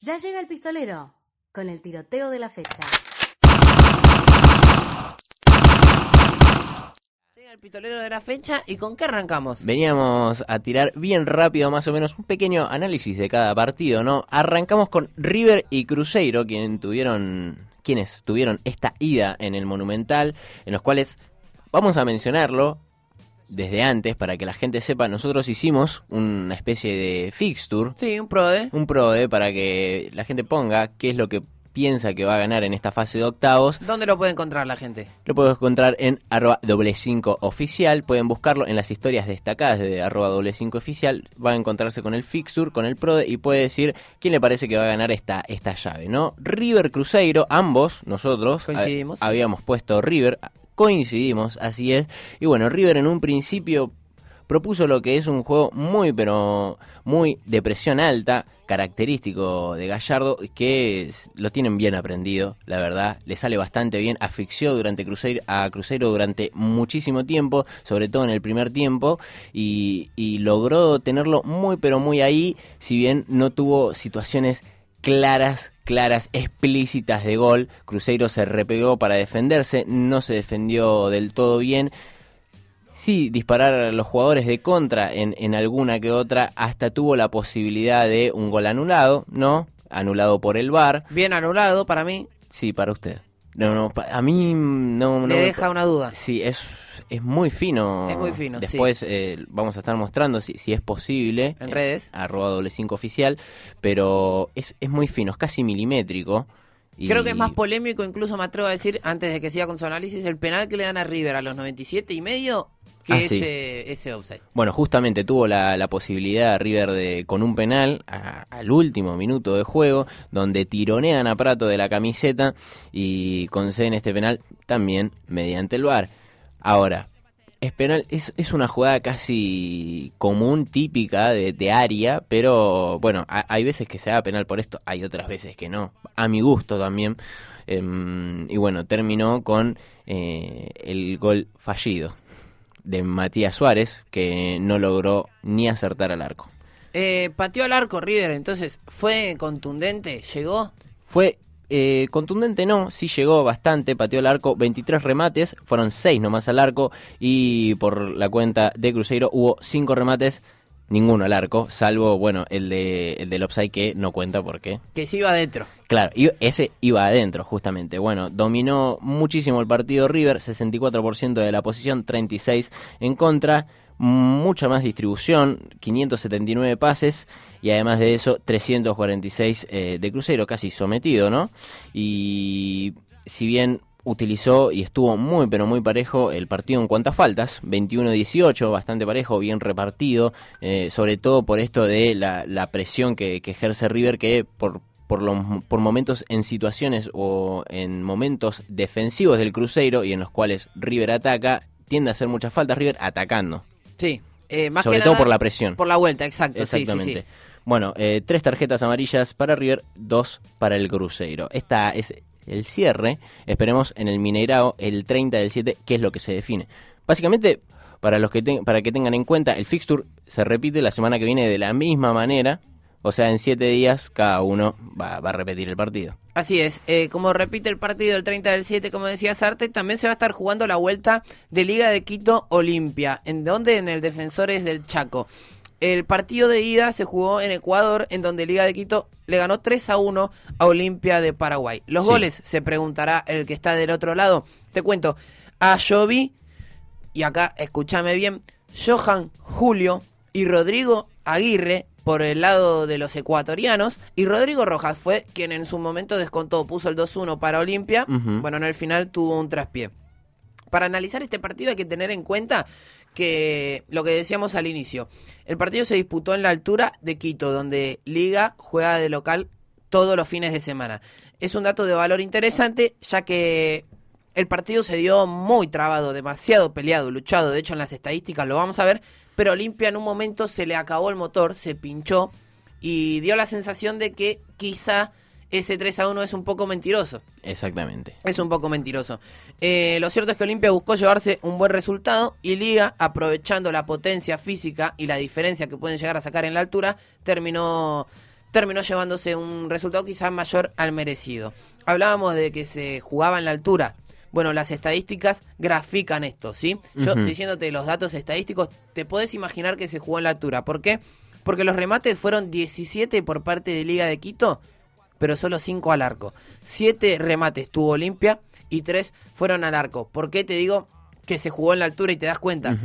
Ya llega el pistolero con el tiroteo de la fecha. Llega el pistolero de la fecha y ¿con qué arrancamos? Veníamos a tirar bien rápido más o menos un pequeño análisis de cada partido, ¿no? Arrancamos con River y Cruzeiro, quien tuvieron, quienes tuvieron esta ida en el Monumental, en los cuales vamos a mencionarlo desde antes para que la gente sepa, nosotros hicimos una especie de fixture, Sí, un PRODE. un PRODE para que la gente ponga qué es lo que piensa que va a ganar en esta fase de octavos. ¿Dónde lo puede encontrar la gente? Lo puedes encontrar en arroba doble 5 oficial. Pueden buscarlo en las historias destacadas de arroba doble 5 oficial. Va a encontrarse con el fixture, con el PRODE y puede decir quién le parece que va a ganar esta, esta llave, ¿no? River Cruzeiro, ambos, nosotros, Coincidimos. hab- habíamos puesto River, coincidimos, así es. Y bueno, River en un principio propuso lo que es un juego muy pero muy de presión alta, característico de Gallardo, que lo tienen bien aprendido, la verdad, le sale bastante bien, asfixió durante Cruzeiro, a Cruzeiro durante muchísimo tiempo, sobre todo en el primer tiempo, y logró tenerlo muy pero muy ahí, si bien no tuvo situaciones claras, claras, explícitas de gol. Cruzeiro se repegó para defenderse, no se defendió del todo bien. Sí, disparar a los jugadores de contra en, en alguna que otra, hasta tuvo la posibilidad de un gol anulado, ¿no? Anulado por el VAR. Bien anulado para mí. Sí, para usted. No, no, a mí no, no me deja una duda. Sí, es, es muy fino. Es muy fino, sí. Después eh, vamos a estar mostrando si, si es posible. En eh, redes. arroba doble 5 oficial. Pero es, es muy fino, es casi milimétrico. y- Creo que es más polémico, incluso me atrevo a decir, antes de que siga con su análisis, el penal que le dan a River a los 97 y medio, que Ah, sí. ese, ese offside. Bueno, justamente tuvo la, la posibilidad River de con un penal a- al último minuto de juego, donde tironean a Prato de la camiseta y conceden este penal también mediante el VAR. Ahora, es penal, es, es una jugada casi común, típica de, de área, pero bueno, ha- hay veces que se da penal por esto, hay otras veces que no. A mi gusto también. Em, y bueno, terminó con eh, el gol fallido de Matías Suárez, que no logró ni acertar al arco. Eh, pateó al arco River, entonces, ¿fue contundente? ¿Llegó? Fue eh, contundente, no, sí llegó bastante, pateó al arco, 23 remates, fueron 6 nomás al arco, y por la cuenta de Cruzeiro hubo 5 remates, ninguno al arco, salvo, bueno, el, de, el del offside que no cuenta porque Que se iba adentro. Claro, y ese iba adentro, justamente. Bueno, dominó muchísimo el partido River, 64% de la posición, 36 en contra, mucha más distribución, 579 pases y además de eso 346 eh, de crucero, casi sometido, ¿no? Y si bien utilizó y estuvo muy pero muy parejo el partido en cuanto a faltas, 21-18, bastante parejo, bien repartido, eh, sobre todo por esto de la, la presión que, ejerce River, que por, por, los, por momentos en situaciones o en momentos defensivos del Cruzeiro y en los cuales River ataca, tiende a hacer muchas faltas River atacando, Sí. Eh, más sobre que todo nada por la presión. Por la vuelta, exacto. sí, sí, Exactamente. sí. Bueno, eh, tres tarjetas amarillas para River, dos para el Cruzeiro. Esta es el cierre. Esperemos en el Mineirao el 30 del 7, que es lo que se define. Básicamente, para los que te- para que tengan en cuenta, el fixture se repite la semana que viene de la misma manera. O sea, en siete días cada uno va, va a repetir el partido. Así es, eh, como repite el partido del 30 del 7, como decía Sarte, también se va a estar jugando la vuelta de Liga de Quito Olimpia. ¿En dónde? En el Defensores del Chaco. El partido de ida se jugó en Ecuador, en donde Liga de Quito le ganó 3 a 1 a Olimpia de Paraguay. Los Sí. goles, se preguntará el que está del otro lado. Te cuento, a Jovi, y acá escúchame bien, Johan Julio y Rodrigo Aguirre por el lado de los ecuatorianos y Rodrigo Rojas fue quien en su momento descontó, puso el 2-1 para Olimpia, bueno, en el final tuvo un traspié. Para analizar este partido hay que tener en cuenta que lo que decíamos al inicio, el partido se disputó en la altura de Quito, donde Liga juega de local todos los fines de semana. Es un dato de valor interesante, ya que el partido se dio muy trabado, demasiado peleado, luchado. De hecho, en las estadísticas lo vamos a ver. Pero Olimpia en un momento se le acabó el motor, se pinchó y dio la sensación de que quizá ese 3 a 1 es un poco mentiroso. Exactamente. Es un poco mentiroso. Eh, lo cierto es que Olimpia buscó llevarse un buen resultado y Liga, aprovechando la potencia física y la diferencia que pueden llegar a sacar en la altura, terminó terminó llevándose un resultado quizás mayor al merecido. Hablábamos de que se jugaba en la altura. Bueno, las estadísticas grafican esto, ¿sí? Yo diciéndote los datos estadísticos, te podés imaginar que se jugó en la altura. ¿Por qué? Porque los remates fueron 17 por parte de Liga de Quito, pero solo 5 al arco. 7 remates tuvo Olimpia y 3 fueron al arco. ¿Por qué te digo que se jugó en la altura y te das cuenta?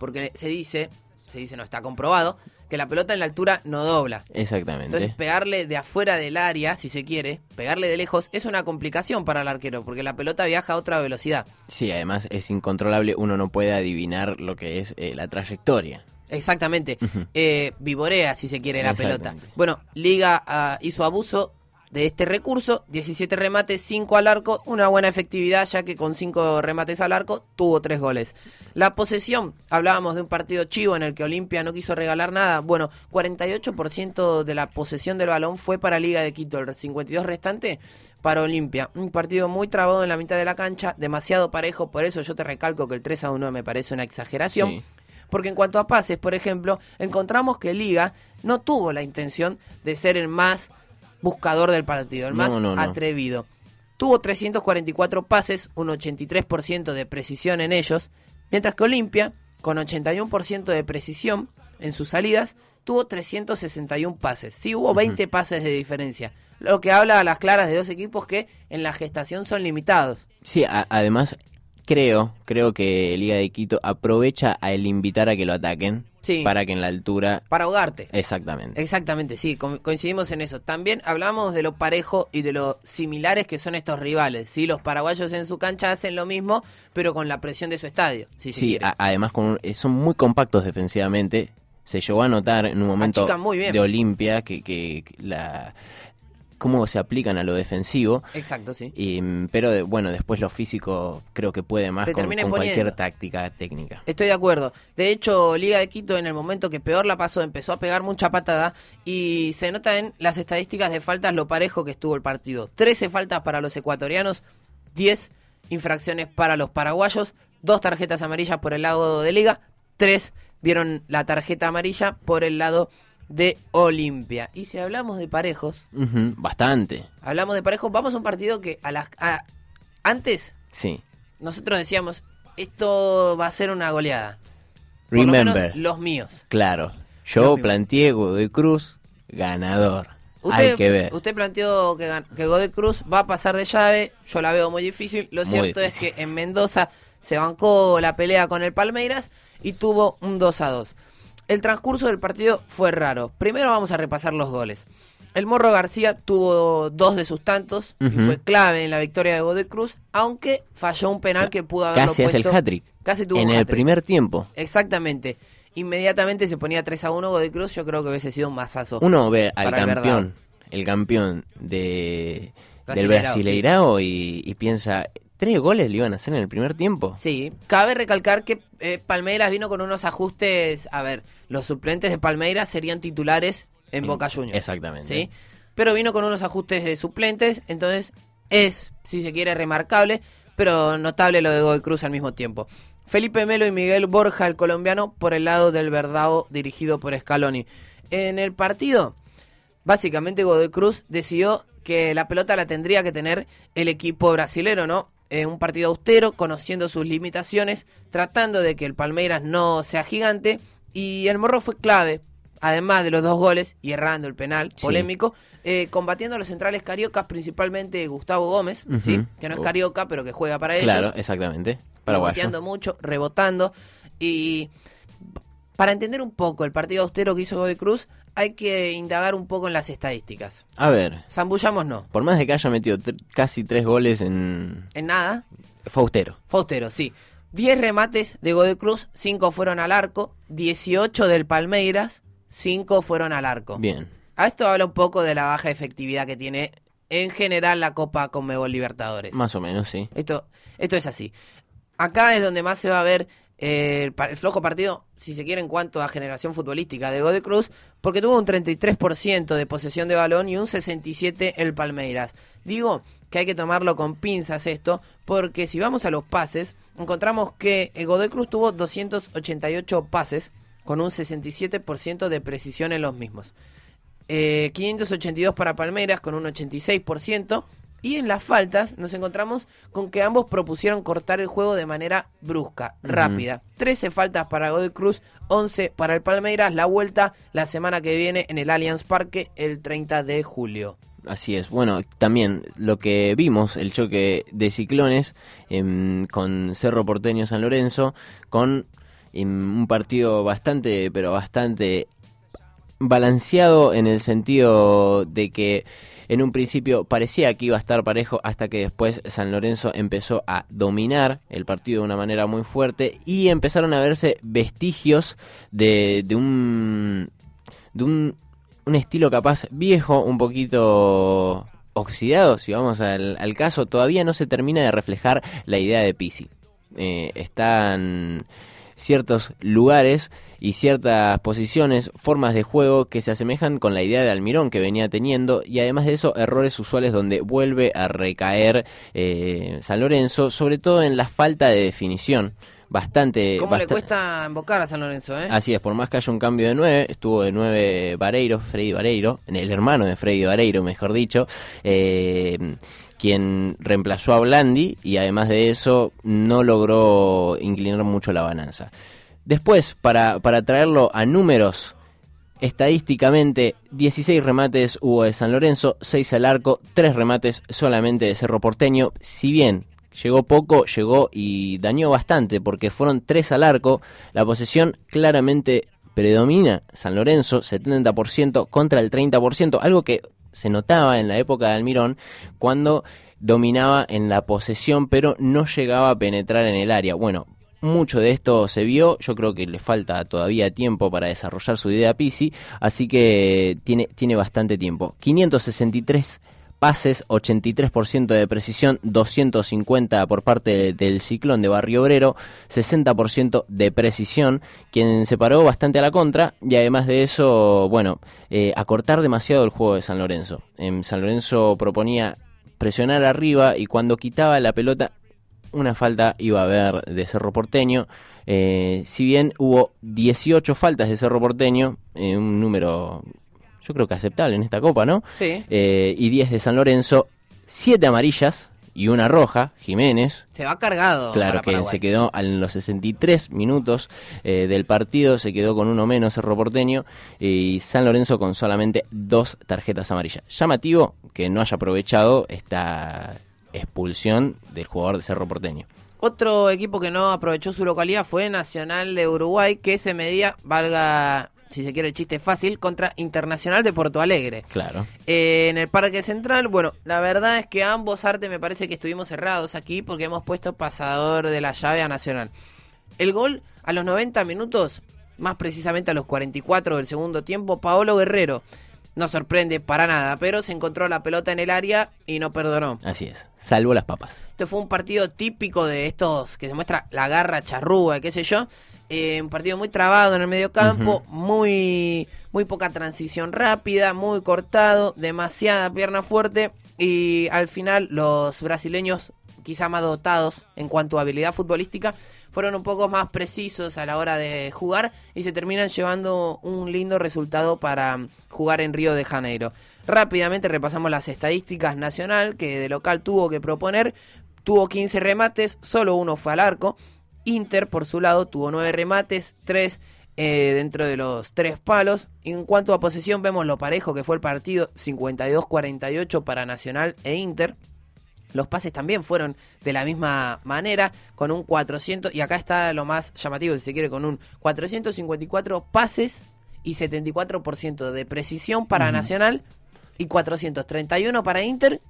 Porque se dice, se dice, no está comprobado, que la pelota en la altura no dobla. Exactamente. Entonces pegarle de afuera del área, si se quiere, pegarle de lejos, es una complicación para el arquero, porque la pelota viaja a otra velocidad. Sí, además es incontrolable, uno no puede adivinar lo que es eh, la trayectoria. Exactamente. Eh, vivorea, si se quiere, la pelota. Bueno, Liga ah, hizo abuso de este recurso, 17 remates, 5 al arco, una buena efectividad ya que con 5 remates al arco tuvo 3 goles. La posesión, hablábamos de un partido chivo en el que Olimpia no quiso regalar nada, bueno, 48% de la posesión del balón fue para Liga de Quito, el 52 restante para Olimpia. Un partido muy trabado en la mitad de la cancha, demasiado parejo, por eso yo te recalco que el 3 a 1 me parece una exageración. Sí. Porque en cuanto a pases, por ejemplo, encontramos que Liga no tuvo la intención de ser el más buscador del partido, el más no, no. atrevido. Tuvo 344 pases, un 83% de precisión en ellos, mientras que Olimpia, con 81% de precisión en sus salidas, tuvo 361 pases. Sí, hubo 20 pases de diferencia, lo que habla a las claras de dos equipos que en la gestación son limitados. Sí, además creo, creo que Liga de Quito aprovecha a el invitar a que lo ataquen Sí. para que en la altura... Para ahogarte. Exactamente. Exactamente, sí, co- coincidimos en eso. También hablamos de lo parejo y de lo similares que son estos rivales. Sí, los paraguayos en su cancha hacen lo mismo, pero con la presión de su estadio, si Sí, además con un- eh, son muy compactos defensivamente. Se llegó a notar en un momento muy bien. de Olimpia que, que que la cómo se aplican a lo defensivo. Exacto, sí. Y, mm, pero de- bueno, después lo físico creo que puede más Se con, con cualquier táctica técnica. Estoy de acuerdo. De hecho, Liga de Quito en el momento que peor la pasó empezó a pegar mucha patada y se nota en las estadísticas de faltas lo parejo que estuvo el partido. 13 faltas para los ecuatorianos, 10 infracciones para los paraguayos, dos tarjetas amarillas por el lado de Liga, tres vieron la tarjeta amarilla por el lado de Olimpia. Y si hablamos de parejos, bastante, hablamos de parejos, vamos a un partido que a las a- antes sí. nosotros decíamos esto va a ser una goleada. Por lo Remember, menos los míos. claro. Yo planteé Godoy Cruz ganador. Hay que ver. usted planteó que, que Godoy Cruz va a pasar de llave, yo la veo muy difícil. Lo Muy cierto difícil. es que en Mendoza se bancó la pelea con el Palmeiras y tuvo un 2 a 2. El transcurso del partido fue raro. Primero vamos a repasar los goles. El Morro García tuvo dos de sus tantos y fue clave en la victoria de Godoy Cruz, aunque falló un penal que pudo haberlo Casi hace el hat-trick. Casi tuvo En un el primer tiempo. Exactamente. Inmediatamente se ponía 3 a 1 Godoy Cruz, yo creo que hubiese sido un masazo. Uno ve al el campeón, el campeón de, del Brasileirao, Brasileirao y, y piensa, ¿tres goles le iban a hacer en el primer tiempo? Sí, cabe recalcar que eh, Palmeiras vino con unos ajustes, a ver, los suplentes de Palmeiras serían titulares en Boca Juniors. Exactamente. ¿sí? Pero vino con unos ajustes de suplentes, entonces es, si se quiere, remarcable, pero notable lo de Godoy Cruz al mismo tiempo. Felipe Melo y Miguel Borja, el colombiano, por el lado del Verdao, dirigido por Scaloni. En el partido, básicamente Godoy Cruz decidió que la pelota la tendría que tener el equipo brasilero, ¿no? En un partido austero, conociendo sus limitaciones, tratando de que el Palmeiras no sea gigante. Y el Morro fue clave, además de los dos goles y errando el penal Sí. polémico, eh, combatiendo a los centrales cariocas, principalmente Gustavo Gómez. ¿sí? que no es Oh. carioca, pero que juega para ellos Claro, exactamente. Paraguayo. mucho, rebotando. Y para entender un poco el partido austero que hizo Godoy Cruz, hay que indagar un poco en las estadísticas. A ver, Zambullámonos. por más de que haya metido casi tres goles en En nada, Faustero. fue austero, sí. 10 remates de Godoy Cruz, 5 fueron al arco, 18 del Palmeiras, 5 fueron al arco. Bien. A esto habla un poco de la baja efectividad que tiene en general la Copa Conmebol Libertadores. Más o menos, sí. Esto, esto es así. Acá es donde más se va a ver eh, el flojo partido, si se quiere, en cuanto a generación futbolística de Godoy Cruz, porque tuvo un 33% de posesión de balón y un 67% el Palmeiras. Digo que hay que tomarlo con pinzas esto, porque si vamos a los pases, encontramos que el Godoy Cruz tuvo 288 pases con un 67% de precisión en los mismos. eh, 582 para Palmeiras con un 86%. Y en las faltas nos encontramos con que ambos propusieron cortar el juego de manera brusca, rápida. 13 faltas para Godoy Cruz, 11 para el Palmeiras. La vuelta la semana que viene en el Allianz Parque el 30 de julio. Así es. Bueno, también lo que vimos, el choque de ciclones em, con Cerro Porteño San Lorenzo, con em, un partido bastante, pero bastante balanceado en el sentido de que en un principio parecía que iba a estar parejo hasta que después San Lorenzo empezó a dominar el partido de una manera muy fuerte y empezaron a verse vestigios de, de un de un, un estilo capaz viejo, un poquito oxidado, si vamos al, al caso, todavía no se termina de reflejar la idea de Pisi. Eh, están ciertos lugares y ciertas posiciones, formas de juego que se asemejan con la idea de Almirón que venía teniendo y además de eso errores usuales donde vuelve a recaer eh, San Lorenzo, sobre todo en la falta de definición. Bastante, ¿Cómo le cuesta invocar a San Lorenzo, eh? Así es, por más que haya un cambio de 9, estuvo de 9 Vareiro, Freddy Vareiro, el hermano de Freddy Vareiro, mejor dicho, eh, quien reemplazó a Blandi y además de eso no logró inclinar mucho la balanza. Después, para, para traerlo a números, estadísticamente 16 remates hubo de San Lorenzo, 6 al arco, 3 remates solamente de Cerro Porteño, si bien llegó poco, llegó y dañó bastante porque fueron 3 al arco, la posesión claramente predomina San Lorenzo, 70% contra el 30%, algo que se notaba en la época de Almirón cuando dominaba en la posesión pero no llegaba a penetrar en el área. Bueno, mucho de esto se vio, yo creo que le falta todavía tiempo para desarrollar su idea a Pisi, así que tiene, tiene bastante tiempo. 563 pases, 83% de precisión, 250 por parte de- del ciclón de Barrio Obrero, 60% de precisión, quien se paró bastante a la contra y además de eso, bueno, eh, acortar demasiado el juego de San Lorenzo. En San Lorenzo proponía presionar arriba y cuando quitaba la pelota una falta iba a haber de Cerro Porteño. Eh, si bien hubo 18 faltas de Cerro Porteño, eh, un número yo creo que aceptable en esta copa, ¿no? Sí. Eh, y 10 de San Lorenzo, 7 amarillas y una roja, Jiménez. Se va cargado. Claro que Paraguay. se quedó en los 63 minutos eh, del partido, se quedó con uno menos Cerro Porteño y San Lorenzo con solamente dos tarjetas amarillas. Llamativo que no haya aprovechado esta expulsión del jugador de Cerro Porteño. Otro equipo que no aprovechó su localidad fue Nacional de Uruguay, que se medía, valga, si se quiere el chiste fácil, contra Internacional de Porto Alegre. Claro. Eh, en el Parque Central, bueno, la verdad es que ambos artes me parece que estuvimos cerrados aquí porque hemos puesto pasador de la llave a Nacional. El gol a los 90 minutos, más precisamente a los 44 del segundo tiempo, Paolo Guerrero. No sorprende para nada, pero se encontró la pelota en el área y no perdonó. Así es. Salvo las papas. Este fue un partido típico de estos que demuestra la garra charrúa, qué sé yo. Eh, un partido muy trabado en el medio campo, muy, muy poca transición rápida, muy cortado, demasiada pierna fuerte. Y al final los brasileños, quizá más dotados en cuanto a habilidad futbolística, fueron un poco más precisos a la hora de jugar y se terminan llevando un lindo resultado para jugar en Río de Janeiro. Rápidamente repasamos las estadísticas nacional que de local tuvo que proponer. Tuvo 15 remates, solo uno fue al arco. Inter, por su lado, tuvo 9 remates, 3 dentro de los 3 palos. En cuanto a posesión, vemos lo parejo que fue el partido, 52-48 para Nacional e Inter. Los pases también fueron de la misma manera, con un 400, y acá está lo más llamativo, si se quiere, con un 454 pases y 74% de precisión para Nacional y 431 para Inter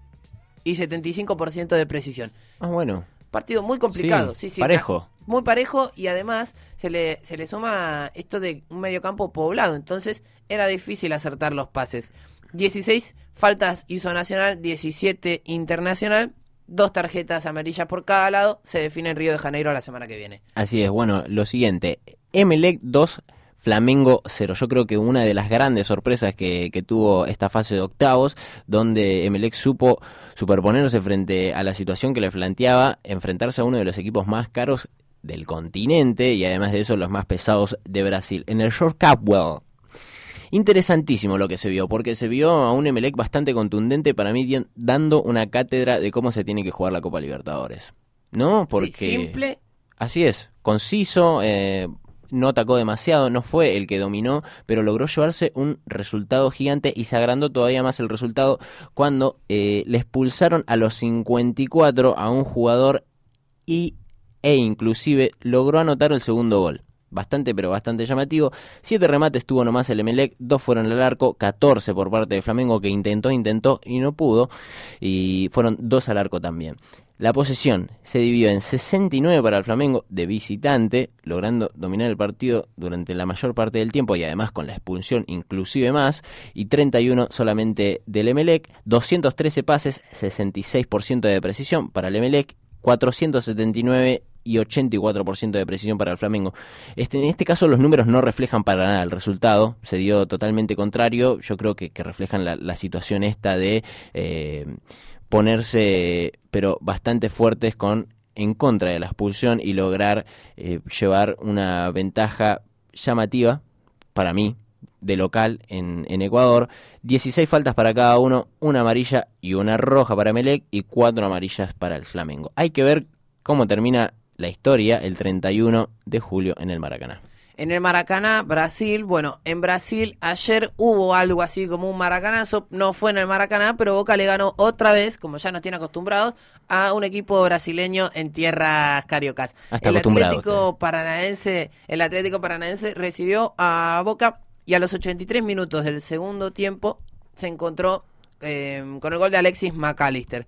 y 75% de precisión. Ah, bueno. Partido muy complicado, sí, sí. Parejo. Muy parejo y además se le, se le suma esto de un mediocampo poblado, entonces era difícil acertar los pases. 16 faltas hizo Nacional, 17 Internacional, dos tarjetas amarillas por cada lado, se define en Río de Janeiro la semana que viene. Así es, bueno, lo siguiente, Emelec 2, Flamengo 0. Yo creo que una de las grandes sorpresas que, que tuvo esta fase de octavos, donde Emelec supo superponerse frente a la situación que le planteaba, enfrentarse a uno de los equipos más caros del continente y además de eso los más pesados de Brasil. En el Short Capwell, Interesantísimo lo que se vio, porque se vio a un Emelec bastante contundente para mí, dando una cátedra de cómo se tiene que jugar la Copa Libertadores. ¿No? Porque... Sí, simple, Así es, conciso, eh, no atacó demasiado, no fue el que dominó, pero logró llevarse un resultado gigante y se agrandó todavía más el resultado cuando eh, le expulsaron a los 54 a un jugador y, e inclusive logró anotar el segundo gol. Bastante, pero bastante llamativo. Siete remates tuvo nomás el Emelec, dos fueron al arco, 14 por parte de Flamengo que intentó, intentó y no pudo. Y fueron dos al arco también. La posesión se dividió en 69 para el Flamengo de visitante, logrando dominar el partido durante la mayor parte del tiempo y además con la expulsión inclusive más, y 31 solamente del Emelec, 213 pases, 66% de precisión para el Emelec, 479 y 84% de precisión para el Flamengo. Este, en este caso los números no reflejan para nada el resultado, se dio totalmente contrario, yo creo que, reflejan la, situación esta de eh, ponerse pero bastante fuertes con en contra de la expulsión y lograr eh, llevar una ventaja llamativa para mí de local en, en Ecuador. 16 faltas para cada uno, una amarilla y una roja para Melec y cuatro amarillas para el Flamengo. Hay que ver cómo termina la historia el 31 de julio en el Maracaná. En el Maracaná, Brasil, bueno, en Brasil ayer hubo algo así como un maracanazo, no fue en el Maracaná, pero Boca le ganó otra vez, como ya nos tiene acostumbrados, a un equipo brasileño en tierras cariocas. Hasta el acostumbrado Atlético Paranaense, el Atlético Paranaense recibió a Boca y a los 83 minutos del segundo tiempo se encontró eh, con el gol de Alexis McAllister.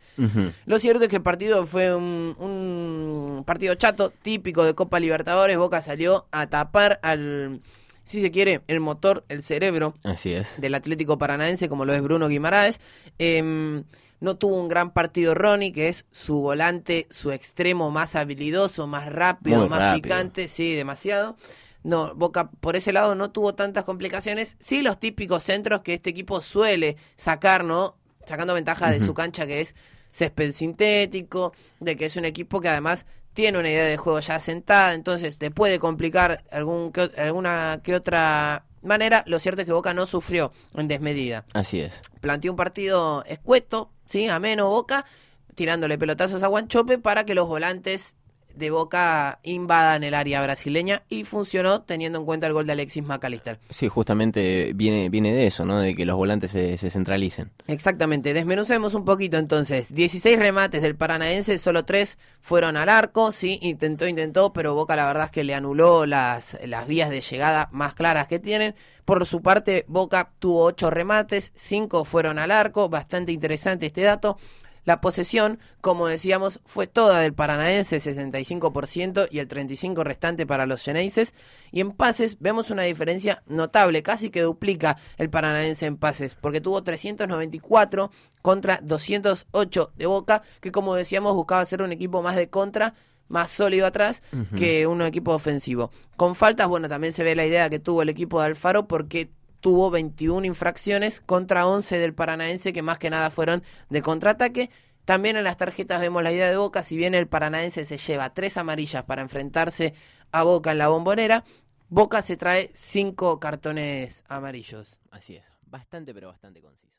Lo cierto es que el partido fue un, un partido chato, típico de Copa Libertadores. Boca salió a tapar al, si se quiere, el motor, el cerebro Así es. del Atlético Paranaense, como lo es Bruno Guimaraes. Em, no tuvo un gran partido Ronnie, que es su volante, su extremo más habilidoso, más rápido, Muy más rápido. picante, sí, demasiado. No, Boca por ese lado no tuvo tantas complicaciones. Sí, los típicos centros que este equipo suele sacar, ¿no? Sacando ventaja de su cancha, que es césped sintético, de que es un equipo que además tiene una idea de juego ya sentada, entonces te puede complicar algún que alguna que otra manera. Lo cierto es que Boca no sufrió en desmedida. Así es. Planteó un partido escueto, ¿sí? Ameno Boca, tirándole pelotazos a Guanchope para que los volantes de Boca invadan el área brasileña y funcionó teniendo en cuenta el gol de Alexis McAllister. Sí, justamente viene, viene de eso, ¿no? De que los volantes se, se centralicen. Exactamente, desmenucemos un poquito entonces. 16 remates del Paranaense, solo 3 fueron al arco, sí, intentó, intentó, pero Boca la verdad es que le anuló las, las vías de llegada más claras que tienen. Por su parte, Boca tuvo 8 remates, 5 fueron al arco, bastante interesante este dato. La posesión, como decíamos, fue toda del Paranaense, 65% y el 35% restante para los Geneises. Y en pases vemos una diferencia notable, casi que duplica el Paranaense en pases, porque tuvo 394 contra 208 de Boca, que como decíamos buscaba ser un equipo más de contra, más sólido atrás que un equipo ofensivo. Con faltas, bueno, también se ve la idea que tuvo el equipo de Alfaro porque tuvo 21 infracciones contra 11 del Paranaense, que más que nada fueron de contraataque. También en las tarjetas vemos la idea de Boca, si bien el Paranaense se lleva tres amarillas para enfrentarse a Boca en la bombonera, Boca se trae cinco cartones amarillos. Así es. Bastante, pero bastante conciso.